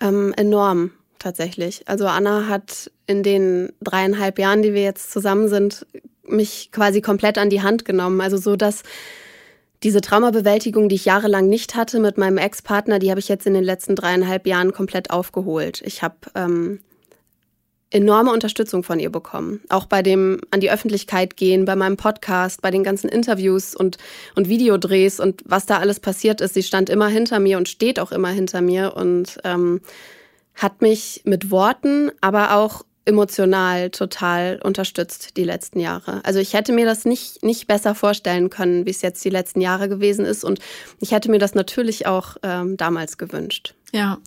Ähm, enorm, tatsächlich. Also Anna hat in den dreieinhalb Jahren, die wir jetzt zusammen sind, mich quasi komplett an die Hand genommen. Also so, dass diese Traumabewältigung, die ich jahrelang nicht hatte mit meinem Ex-Partner, die habe ich jetzt in den letzten dreieinhalb Jahren komplett aufgeholt. Ich habe ähm, enorme Unterstützung von ihr bekommen. Auch bei dem an die Öffentlichkeit gehen, bei meinem Podcast, bei den ganzen Interviews und, und Videodrehs und was da alles passiert ist. Sie stand immer hinter mir und steht auch immer hinter mir und ähm, hat mich mit Worten, aber auch emotional total unterstützt die letzten Jahre. Also ich hätte mir das nicht, nicht besser vorstellen können, wie es jetzt die letzten Jahre gewesen ist. Und ich hätte mir das natürlich auch ähm, damals gewünscht. Ja,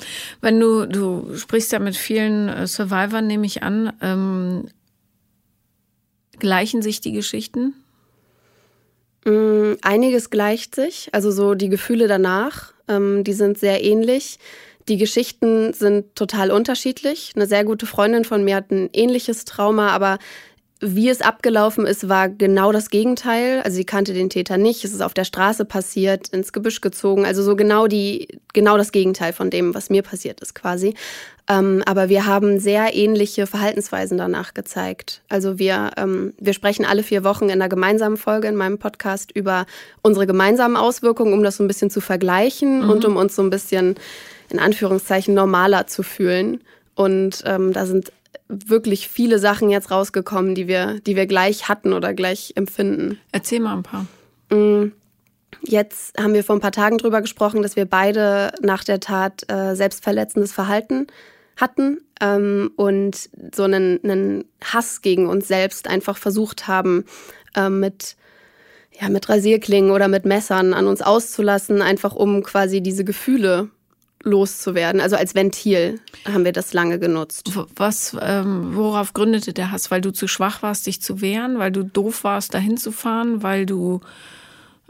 wenn du, du sprichst ja mit vielen äh, Survivors, nehme ich an, ähm, gleichen sich die Geschichten? Mm, einiges gleicht sich, also so die Gefühle danach, ähm, die sind sehr ähnlich. Die Geschichten sind total unterschiedlich. Eine sehr gute Freundin von mir hat ein ähnliches Trauma, aber wie es abgelaufen ist, war genau das Gegenteil. Also sie kannte den Täter nicht, es ist auf der Straße passiert, ins Gebüsch gezogen. Also so genau die, genau das Gegenteil von dem, was mir passiert ist, quasi. Ähm, aber wir haben sehr ähnliche Verhaltensweisen danach gezeigt. Also wir, ähm, wir sprechen alle vier Wochen in einer gemeinsamen Folge in meinem Podcast über unsere gemeinsamen Auswirkungen, um das so ein bisschen zu vergleichen mhm. und um uns so ein bisschen in Anführungszeichen normaler zu fühlen. Und ähm, da sind wirklich viele Sachen jetzt rausgekommen, die wir, die wir gleich hatten oder gleich empfinden. Erzähl mal ein paar. Mm, jetzt haben wir vor ein paar Tagen drüber gesprochen, dass wir beide nach der Tat äh, selbstverletzendes Verhalten hatten ähm, und so einen, einen Hass gegen uns selbst einfach versucht haben, äh, mit ja, mit Rasierklingen oder mit Messern an uns auszulassen, einfach um quasi diese Gefühle loszuwerden. Also als Ventil haben wir das lange genutzt. Was, ähm, worauf gründete der Hass? Weil du zu schwach warst, dich zu wehren, weil du doof warst, dahin zu fahren, weil du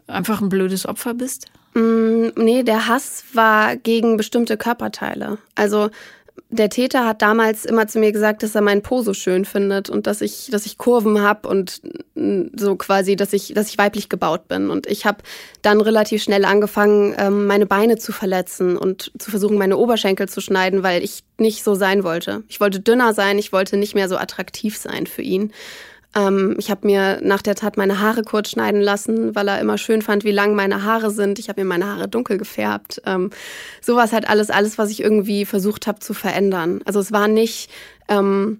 einfach ein blödes Opfer bist? Mm, nee, der Hass war gegen bestimmte Körperteile. Also der Täter hat damals immer zu mir gesagt, dass er meinen Po so schön findet und dass ich, dass ich Kurven habe und so quasi, dass ich, dass ich weiblich gebaut bin. Und ich habe dann relativ schnell angefangen, ähm, meine Beine zu verletzen und zu versuchen, meine Oberschenkel zu schneiden, weil ich nicht so sein wollte. Ich wollte dünner sein, ich wollte nicht mehr so attraktiv sein für ihn. Ähm, ich habe mir nach der Tat meine Haare kurz schneiden lassen, weil er immer schön fand, wie lang meine Haare sind. Ich habe mir meine Haare dunkel gefärbt. Ähm, sowas halt alles, alles, was ich irgendwie versucht habe zu verändern. Also es war nicht ähm,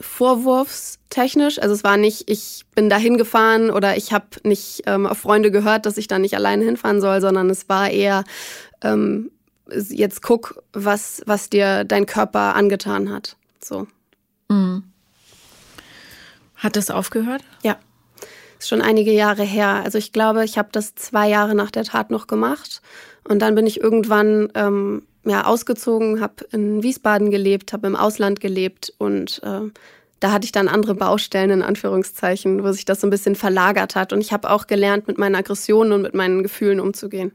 vorwurfstechnisch, also es war nicht, ich bin da hingefahren oder ich habe nicht ähm, auf Freunde gehört, dass ich da nicht alleine hinfahren soll, sondern es war eher ähm, jetzt guck, was, was dir dein Körper angetan hat. So. Mhm. Hat das aufgehört? Ja. Ist schon einige Jahre her. Also ich glaube, ich habe das zwei Jahre nach der Tat noch gemacht. Und dann bin ich irgendwann ähm, ja, ausgezogen, habe in Wiesbaden gelebt, habe im Ausland gelebt und äh, da hatte ich dann andere Baustellen in Anführungszeichen, wo sich das so ein bisschen verlagert hat. Und ich habe auch gelernt, mit meinen Aggressionen und mit meinen Gefühlen umzugehen.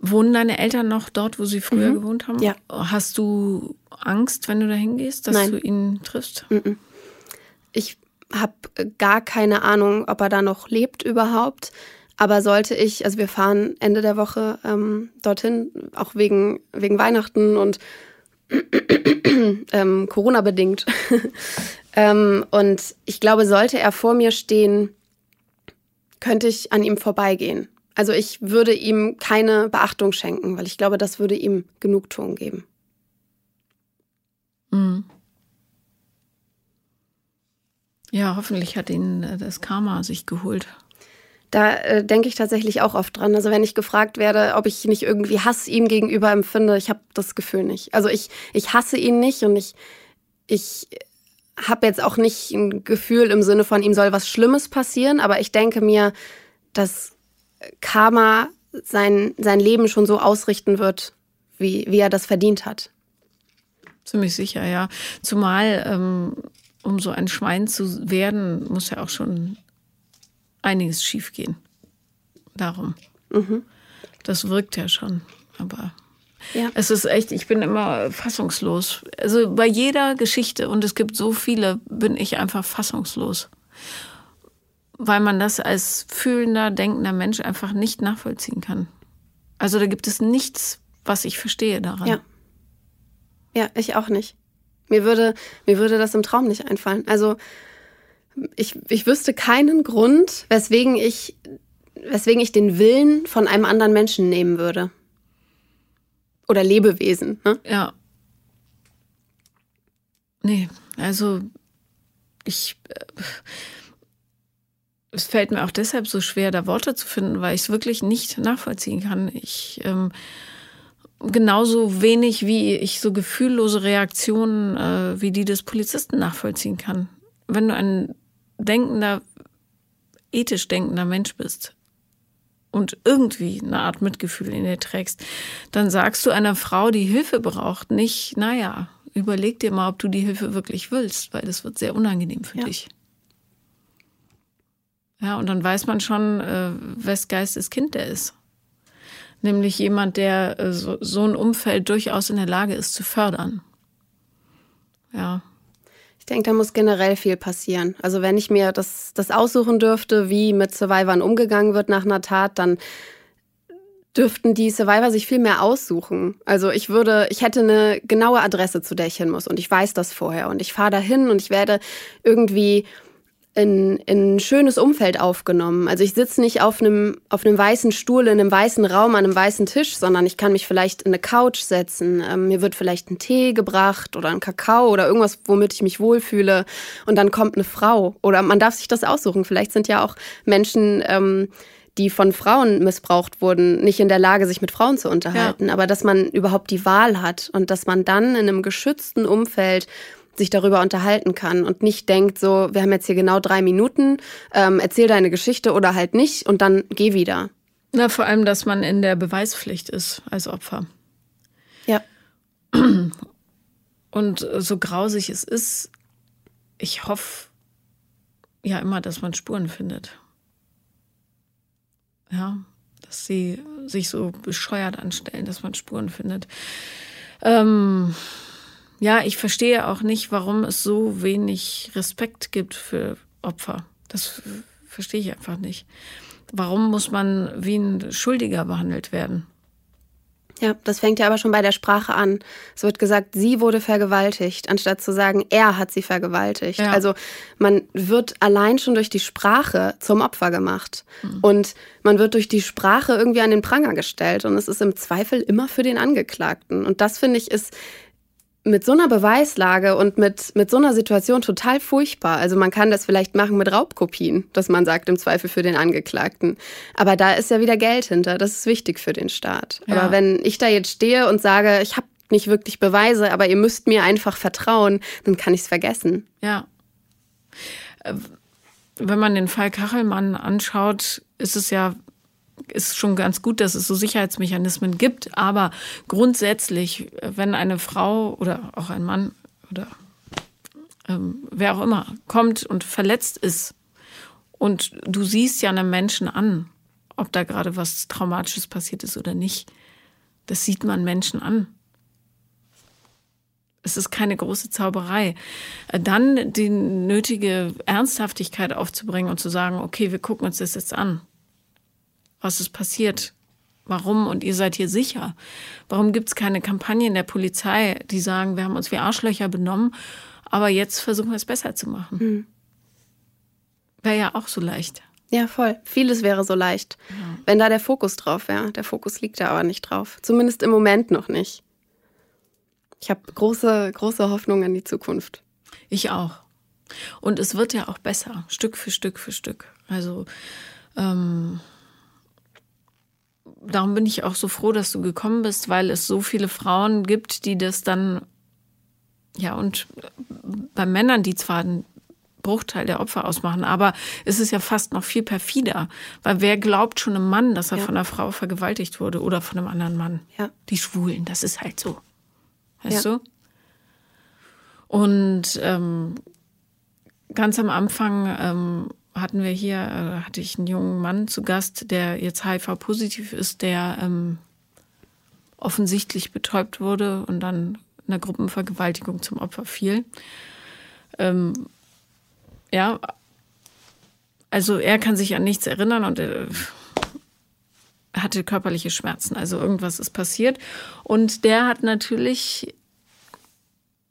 Wohnen deine Eltern noch dort, wo sie früher Mhm. gewohnt haben? Ja. Hast du Angst, wenn du da hingehst, dass Nein. du ihn triffst? Mhm. Ich habe gar keine Ahnung, ob er da noch lebt überhaupt. Aber sollte ich, also wir fahren Ende der Woche ähm, dorthin, auch wegen, wegen Weihnachten und ähm, Corona bedingt. [LAUGHS] ähm, und ich glaube, sollte er vor mir stehen, könnte ich an ihm vorbeigehen. Also ich würde ihm keine Beachtung schenken, weil ich glaube, das würde ihm Genugtuung geben. Mhm. Ja, hoffentlich hat ihn äh, das Karma sich geholt. Da äh, denke ich tatsächlich auch oft dran. Also wenn ich gefragt werde, ob ich nicht irgendwie Hass ihm gegenüber empfinde, ich habe das Gefühl nicht. Also ich, ich hasse ihn nicht und ich, ich habe jetzt auch nicht ein Gefühl im Sinne von, ihm soll was Schlimmes passieren, aber ich denke mir, dass Karma sein, sein Leben schon so ausrichten wird, wie, wie er das verdient hat. Ziemlich sicher, ja. Zumal, ähm, um so ein Schwein zu werden, muss ja auch schon einiges schiefgehen. Darum. Mhm. Das wirkt ja schon. Aber Ja. es ist echt, ich bin immer fassungslos. Also bei jeder Geschichte, und es gibt so viele, bin ich einfach fassungslos. Weil man das als fühlender, denkender Mensch einfach nicht nachvollziehen kann. Also da gibt es nichts, was ich verstehe daran. Ja. Ja, ich auch nicht. Mir würde, mir würde das im Traum nicht einfallen. Also ich, ich wüsste keinen Grund, weswegen ich, weswegen ich den Willen von einem anderen Menschen nehmen würde. Oder Lebewesen. Ne? Ja. Nee, also ich. Äh, es fällt mir auch deshalb so schwer, da Worte zu finden, weil ich es wirklich nicht nachvollziehen kann. Ich ähm, genauso wenig wie ich so gefühllose Reaktionen äh, wie die des Polizisten nachvollziehen kann. Wenn du ein denkender, ethisch denkender Mensch bist und irgendwie eine Art Mitgefühl in dir trägst, dann sagst du einer Frau, die Hilfe braucht, nicht, naja, überleg dir mal, ob du die Hilfe wirklich willst, weil das wird sehr unangenehm für Ja. dich. Ja, und dann weiß man schon, äh, wes Geistes Kind der ist. Nämlich jemand, der äh, so, so ein Umfeld durchaus in der Lage ist zu fördern. Ja. Ich denke, da muss generell viel passieren. Also wenn ich mir das, das aussuchen dürfte, wie mit Survivern umgegangen wird nach einer Tat, dann dürften die Survivor sich viel mehr aussuchen. Also ich würde, ich hätte eine genaue Adresse, zu der ich hin muss und ich weiß das vorher und ich fahre dahin und ich werde irgendwie in, in ein schönes Umfeld aufgenommen. Also ich sitze nicht auf einem, auf einem weißen Stuhl in einem weißen Raum an einem weißen Tisch, sondern ich kann mich vielleicht in eine Couch setzen. Ähm, mir wird vielleicht ein Tee gebracht oder ein Kakao oder irgendwas, womit ich mich wohlfühle. Und dann kommt eine Frau. Oder man darf sich das aussuchen. Vielleicht sind ja auch Menschen, ähm, die von Frauen missbraucht wurden, nicht in der Lage, sich mit Frauen zu unterhalten. Aber dass man überhaupt die Wahl hat und dass man dann in einem geschützten Umfeld sich darüber unterhalten kann und nicht denkt, so, wir haben jetzt hier genau drei Minuten, ähm, erzähl deine Geschichte oder halt nicht und dann geh wieder. Na, vor allem, dass man in der Beweispflicht ist als Opfer. Ja. [CLEARS THROAT] Und so grausig es ist, ich hoffe ja immer, dass man Spuren findet. Ja, dass sie sich so bescheuert anstellen, dass man Spuren findet. Ähm, ja, ich verstehe auch nicht, warum es so wenig Respekt gibt für Opfer. Das verstehe ich einfach nicht. Warum muss man wie ein Schuldiger behandelt werden? Ja, das fängt ja aber schon bei der Sprache an. Es wird gesagt, sie wurde vergewaltigt, anstatt zu sagen, er hat sie vergewaltigt. Ja. Also man wird allein schon durch die Sprache zum Opfer gemacht. Und man wird durch die Sprache irgendwie an den Pranger gestellt. Und es ist im Zweifel immer für den Angeklagten. Und das finde ich ist mit so einer Beweislage und mit, mit so einer Situation total furchtbar. Also man kann das vielleicht machen mit Raubkopien, dass man sagt, im Zweifel für den Angeklagten. Aber da ist ja wieder Geld hinter. Das ist wichtig für den Staat. Ja. Aber wenn ich da jetzt stehe und sage, ich habe nicht wirklich Beweise, aber ihr müsst mir einfach vertrauen, dann kann ich es vergessen. Ja. Äh, wenn man den Fall Kachelmann anschaut, ist es ja ist schon ganz gut, dass es so Sicherheitsmechanismen gibt. Aber grundsätzlich, wenn eine Frau oder auch ein Mann oder ähm, wer auch immer kommt und verletzt ist und du siehst ja einem Menschen an, ob da gerade was Traumatisches passiert ist oder nicht. Das sieht man Menschen an. Es ist keine große Zauberei. Dann die nötige Ernsthaftigkeit aufzubringen und zu sagen, okay, wir gucken uns das jetzt an was ist passiert, warum und ihr seid hier sicher. Warum gibt es keine Kampagnen der Polizei, die sagen, wir haben uns wie Arschlöcher benommen, aber jetzt versuchen wir es besser zu machen. Mhm. Wäre ja auch so leicht. Ja, voll. Vieles wäre so leicht, ja. wenn da der Fokus drauf wäre. Der Fokus liegt da aber nicht drauf. Zumindest im Moment noch nicht. Ich habe große, große Hoffnung an die Zukunft. Ich auch. Und es wird ja auch besser, Stück für Stück für Stück. Also ähm, darum bin ich auch so froh, dass du gekommen bist, weil es so viele Frauen gibt, die das dann, ja, und bei Männern, die zwar einen Bruchteil der Opfer ausmachen, aber es ist ja fast noch viel perfider, weil wer glaubt schon einem Mann, dass er ja. von einer Frau vergewaltigt wurde oder von einem anderen Mann? Ja. Die Schwulen, das ist halt so. Weißt ja. du? Und ähm, ganz am Anfang ähm, hatten wir hier, äh, hatte ich einen jungen Mann zu Gast, der jetzt HIV-positiv ist, der ähm, offensichtlich betäubt wurde und dann einer Gruppenvergewaltigung zum Opfer fiel. Ähm, ja, also er kann sich an nichts erinnern und er hatte körperliche Schmerzen. Also irgendwas ist passiert. Und der hat natürlich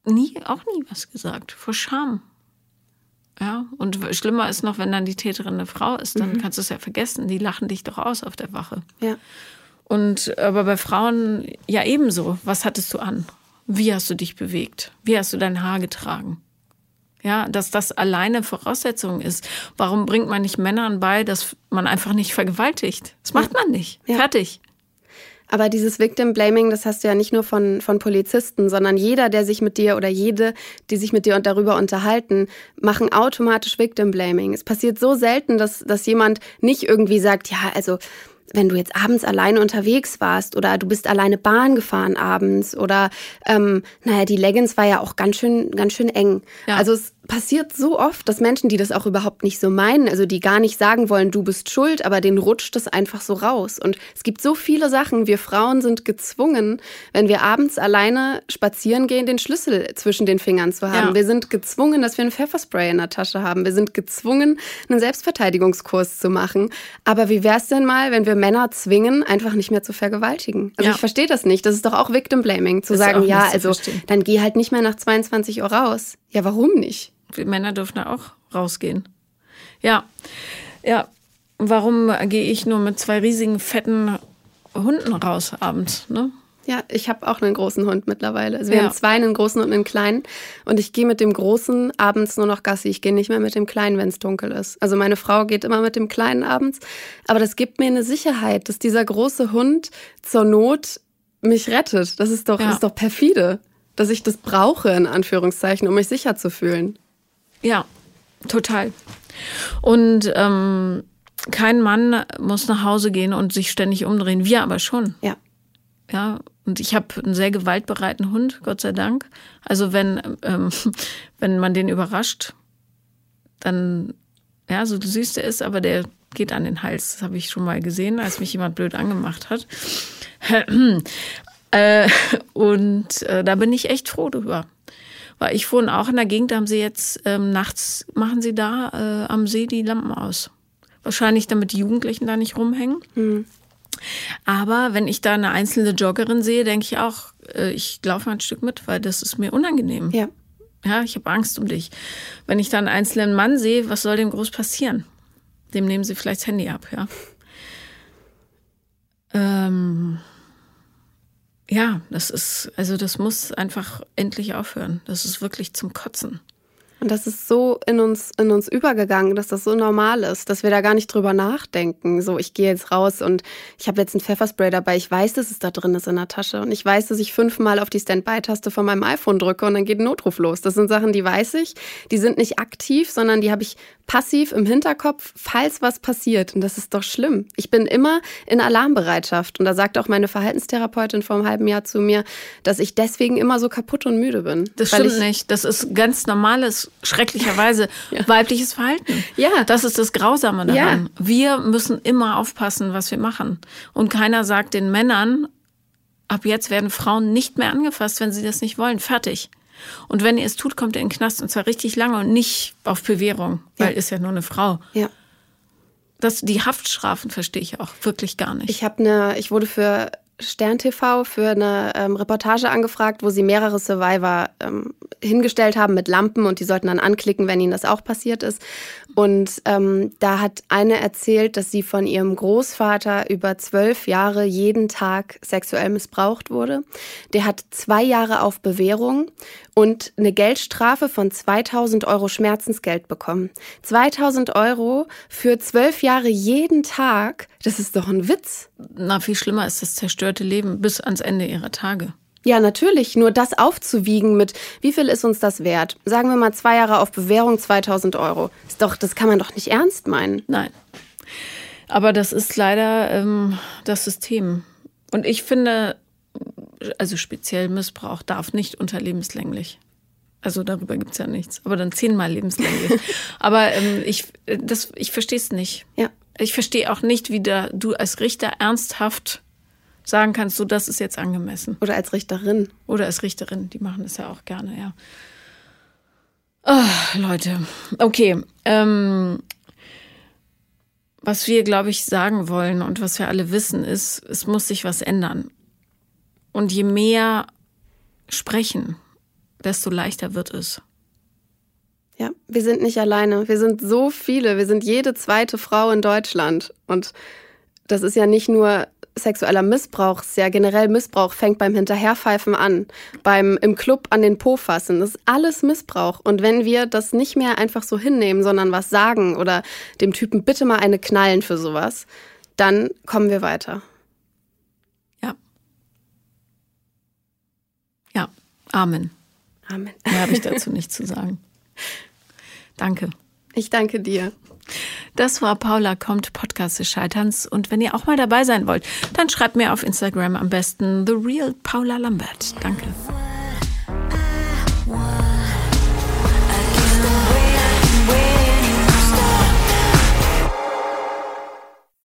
nie, auch nie was gesagt, vor Scham. Ja, und schlimmer ist noch, wenn dann die Täterin eine Frau ist, dann mhm. kannst du es ja vergessen. Die lachen dich doch aus auf der Wache. Ja. Und aber bei Frauen ja ebenso. Was hattest du an? Wie hast du dich bewegt? Wie hast du dein Haar getragen? Ja, dass das alleine Voraussetzung ist. Warum bringt man nicht Männern bei, dass man einfach nicht vergewaltigt? Das macht man nicht. Ja. Fertig. Aber dieses Victim Blaming, das hast du ja nicht nur von, von Polizisten, sondern jeder, der sich mit dir oder jede, die sich mit dir darüber unterhalten, machen automatisch Victim Blaming. Es passiert so selten, dass, dass jemand nicht irgendwie sagt, ja, also wenn du jetzt abends alleine unterwegs warst oder du bist alleine Bahn gefahren abends oder ähm, naja, die Leggings war ja auch ganz schön, ganz schön eng. Ja. Also es passiert so oft, dass Menschen, die das auch überhaupt nicht so meinen, also die gar nicht sagen wollen, du bist schuld, aber denen rutscht das einfach so raus. Und es gibt so viele Sachen, wir Frauen sind gezwungen, wenn wir abends alleine spazieren gehen, den Schlüssel zwischen den Fingern zu haben. Ja. Wir sind gezwungen, dass wir ein Pfefferspray in der Tasche haben. Wir sind gezwungen, einen Selbstverteidigungskurs zu machen. Aber wie wäre es denn mal, wenn wir Männer zwingen, einfach nicht mehr zu vergewaltigen? Also ja. ich verstehe das nicht. Das ist doch auch Victim Blaming, zu das sagen, ja, also dann geh halt nicht mehr nach 22 Uhr raus. Ja, warum nicht? Männer dürfen da auch rausgehen. Ja, ja. Warum gehe ich nur mit zwei riesigen, fetten Hunden raus abends? Ne? Ja, ich habe auch einen großen Hund mittlerweile. Also wir ja. haben zwei, einen großen und einen kleinen. Und ich gehe mit dem großen abends nur noch Gassi. Ich gehe nicht mehr mit dem kleinen, wenn es dunkel ist. Also meine Frau geht immer mit dem kleinen abends. Aber das gibt mir eine Sicherheit, dass dieser große Hund zur Not mich rettet. Das ist doch, ja. ist doch perfide, dass ich das brauche, in Anführungszeichen, um mich sicher zu fühlen. Ja, total. Und ähm, kein Mann muss nach Hause gehen und sich ständig umdrehen. Wir aber schon. Ja. Ja, und ich habe einen sehr gewaltbereiten Hund, Gott sei Dank. Also wenn, ähm, [LAUGHS] wenn man den überrascht, dann, ja, so du siehst, er ist, aber der geht an den Hals. Das habe ich schon mal gesehen, als mich jemand blöd angemacht hat. [CLEARS THROAT] äh, und äh, da bin ich echt froh drüber. Weil ich wohne auch in der Gegend, da haben sie jetzt ähm, nachts, machen sie da äh, am See die Lampen aus. Wahrscheinlich damit die Jugendlichen da nicht rumhängen. Mhm. Aber wenn ich da eine einzelne Joggerin sehe, denke ich auch, äh, ich laufe mal ein Stück mit, weil das ist mir unangenehm. Ja. Ja, ich habe Angst um dich. Wenn ich da einen einzelnen Mann sehe, was soll dem groß passieren? Dem nehmen sie vielleicht das Handy ab, ja. Ähm, ja, das ist, also das muss einfach endlich aufhören. Das ist wirklich zum Kotzen. Und das ist so in uns, in uns übergegangen, dass das so normal ist, dass wir da gar nicht drüber nachdenken. So, ich gehe jetzt raus und ich habe jetzt ein Pfefferspray dabei. Ich weiß, dass es da drin ist in der Tasche. Und ich weiß, dass ich fünfmal auf die Standby-Taste von meinem iPhone drücke und dann geht ein Notruf los. Das sind Sachen, die weiß ich. Die sind nicht aktiv, sondern die habe ich passiv im Hinterkopf, falls was passiert. Und das ist doch schlimm. Ich bin immer in Alarmbereitschaft. Und da sagt auch meine Verhaltenstherapeutin vor einem halben Jahr zu mir, dass ich deswegen immer so kaputt und müde bin. Das stimmt nicht. Das ist ganz normales, schrecklicherweise [LAUGHS] ja. weibliches Verhalten. Ja. Das ist das Grausame daran. Ja. Wir müssen immer aufpassen, was wir machen. Und keiner sagt den Männern, ab jetzt werden Frauen nicht mehr angefasst, wenn sie das nicht wollen. Fertig. Und wenn ihr es tut, kommt ihr in den Knast und zwar richtig lange und nicht auf Bewährung, weil ja. ist ja nur eine Frau. Ja. Das, die Haftstrafen verstehe ich auch wirklich gar nicht. Ich habe eine, ich wurde für Stern TV für eine ähm, Reportage angefragt, wo sie mehrere Survivor ähm, hingestellt haben mit Lampen und die sollten dann anklicken, wenn ihnen das auch passiert ist. Und ähm, da hat eine erzählt, dass sie von ihrem Großvater über zwölf Jahre jeden Tag sexuell missbraucht wurde. Der hat zwei Jahre auf Bewährung und eine Geldstrafe von 2000 Euro Schmerzensgeld bekommen. 2000 Euro für zwölf Jahre jeden Tag, das ist doch ein Witz. Na, viel schlimmer ist das zerstörte Leben bis ans Ende ihrer Tage. Ja, natürlich. Nur das aufzuwiegen mit, wie viel ist uns das wert? Sagen wir mal zwei Jahre auf Bewährung 2000 Euro. Ist doch, das kann man doch nicht ernst meinen. Nein. Aber das ist leider ähm, das System. Und ich finde, also speziell Missbrauch darf nicht unter lebenslänglich. Also darüber gibt es ja nichts. Aber dann zehnmal lebenslänglich. [LAUGHS] Aber ähm, ich, ich verstehe es nicht. Ja. Ich verstehe auch nicht, wie da, du als Richter ernsthaft sagen kannst, so das ist jetzt angemessen. Oder als Richterin. Oder als Richterin, die machen das ja auch gerne, ja. Oh, Leute, okay. Ähm, was wir, glaube ich, sagen wollen und was wir alle wissen, ist, es muss sich was ändern. Und je mehr sprechen, desto leichter wird es. Ja, wir sind nicht alleine. Wir sind so viele. Wir sind jede zweite Frau in Deutschland. Und das ist ja nicht nur sexueller Missbrauch, sehr generell Missbrauch, fängt beim Hinterherpfeifen an, beim im Club an den Po fassen. Das ist alles Missbrauch. Und wenn wir das nicht mehr einfach so hinnehmen, sondern was sagen oder dem Typen bitte mal eine knallen für sowas, dann kommen wir weiter. Ja. Ja. Amen. Amen. Mehr habe ich dazu [LAUGHS] nicht zu sagen. Danke. Ich danke dir. Das war Paula kommt, Podcast des Scheiterns. Und wenn ihr auch mal dabei sein wollt, dann schreibt mir auf Instagram am besten The Real Paula Lambert. Danke.